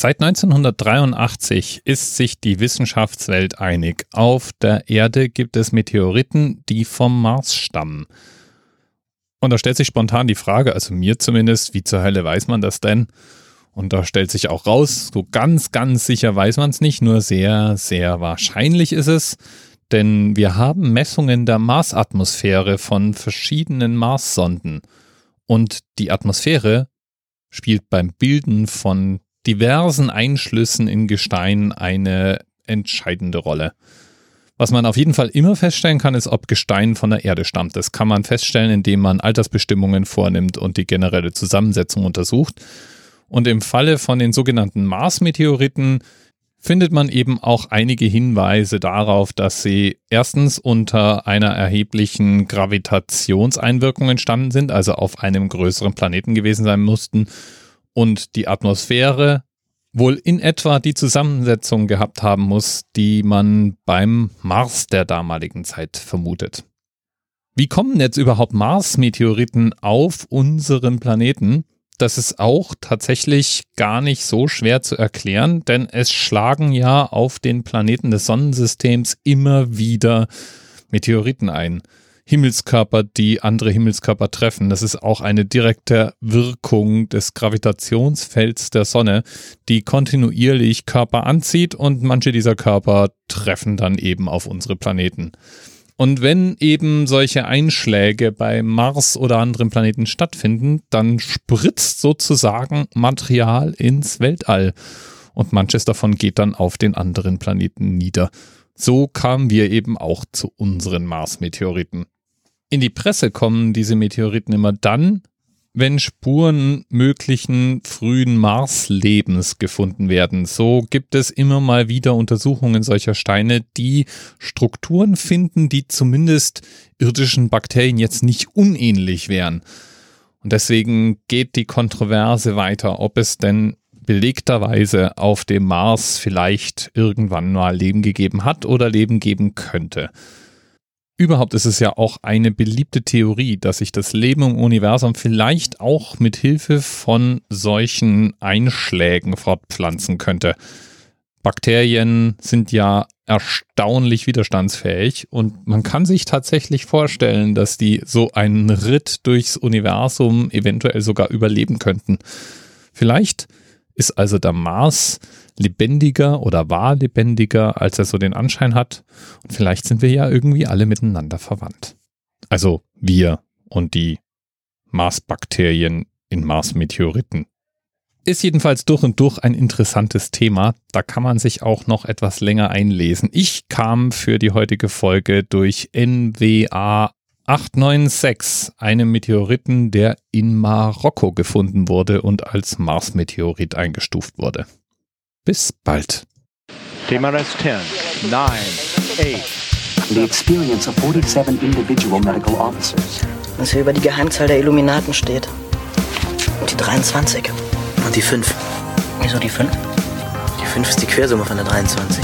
Seit 1983 ist sich die Wissenschaftswelt einig. Auf der Erde gibt es Meteoriten, die vom Mars stammen. Und da stellt sich spontan die Frage, also mir zumindest, wie zur Hölle weiß man das denn? Und da stellt sich auch raus, so ganz, ganz sicher weiß man es nicht, nur sehr, sehr wahrscheinlich ist es. Denn wir haben Messungen der Marsatmosphäre von verschiedenen Marssonden. Und die Atmosphäre spielt beim Bilden von diversen Einschlüssen in Gestein eine entscheidende Rolle. Was man auf jeden Fall immer feststellen kann, ist, ob Gestein von der Erde stammt. Das kann man feststellen, indem man Altersbestimmungen vornimmt und die generelle Zusammensetzung untersucht. Und im Falle von den sogenannten Mars-Meteoriten findet man eben auch einige Hinweise darauf, dass sie erstens unter einer erheblichen Gravitationseinwirkung entstanden sind, also auf einem größeren Planeten gewesen sein mussten und die Atmosphäre wohl in etwa die Zusammensetzung gehabt haben muss, die man beim Mars der damaligen Zeit vermutet. Wie kommen jetzt überhaupt Mars-Meteoriten auf unseren Planeten? Das ist auch tatsächlich gar nicht so schwer zu erklären, denn es schlagen ja auf den Planeten des Sonnensystems immer wieder Meteoriten ein. Himmelskörper, die andere Himmelskörper treffen. Das ist auch eine direkte Wirkung des Gravitationsfelds der Sonne, die kontinuierlich Körper anzieht und manche dieser Körper treffen dann eben auf unsere Planeten. Und wenn eben solche Einschläge bei Mars oder anderen Planeten stattfinden, dann spritzt sozusagen Material ins Weltall. Und manches davon geht dann auf den anderen Planeten nieder. So kamen wir eben auch zu unseren Mars-Meteoriten. In die Presse kommen diese Meteoriten immer dann, wenn Spuren möglichen frühen Marslebens gefunden werden. So gibt es immer mal wieder Untersuchungen solcher Steine, die Strukturen finden, die zumindest irdischen Bakterien jetzt nicht unähnlich wären. Und deswegen geht die Kontroverse weiter, ob es denn belegterweise auf dem Mars vielleicht irgendwann mal Leben gegeben hat oder Leben geben könnte. Überhaupt ist es ja auch eine beliebte Theorie, dass sich das Leben im Universum vielleicht auch mit Hilfe von solchen Einschlägen fortpflanzen könnte. Bakterien sind ja erstaunlich widerstandsfähig und man kann sich tatsächlich vorstellen, dass die so einen Ritt durchs Universum eventuell sogar überleben könnten. Vielleicht ist also der Mars lebendiger oder war lebendiger, als er so den Anschein hat. Und vielleicht sind wir ja irgendwie alle miteinander verwandt. Also wir und die Marsbakterien in Marsmeteoriten. Ist jedenfalls durch und durch ein interessantes Thema. Da kann man sich auch noch etwas länger einlesen. Ich kam für die heutige Folge durch NWA 896, einem Meteoriten, der in Marokko gefunden wurde und als Mars-Meteorit eingestuft wurde. Bis bald. TMRS 10, 9, 8. The experience of 47 individual medical officers. Was hier über die Geheimzahl der Illuminaten steht. Und die 23. Und die 5. Wieso die 5? Die 5 ist die Quersumme von der 23.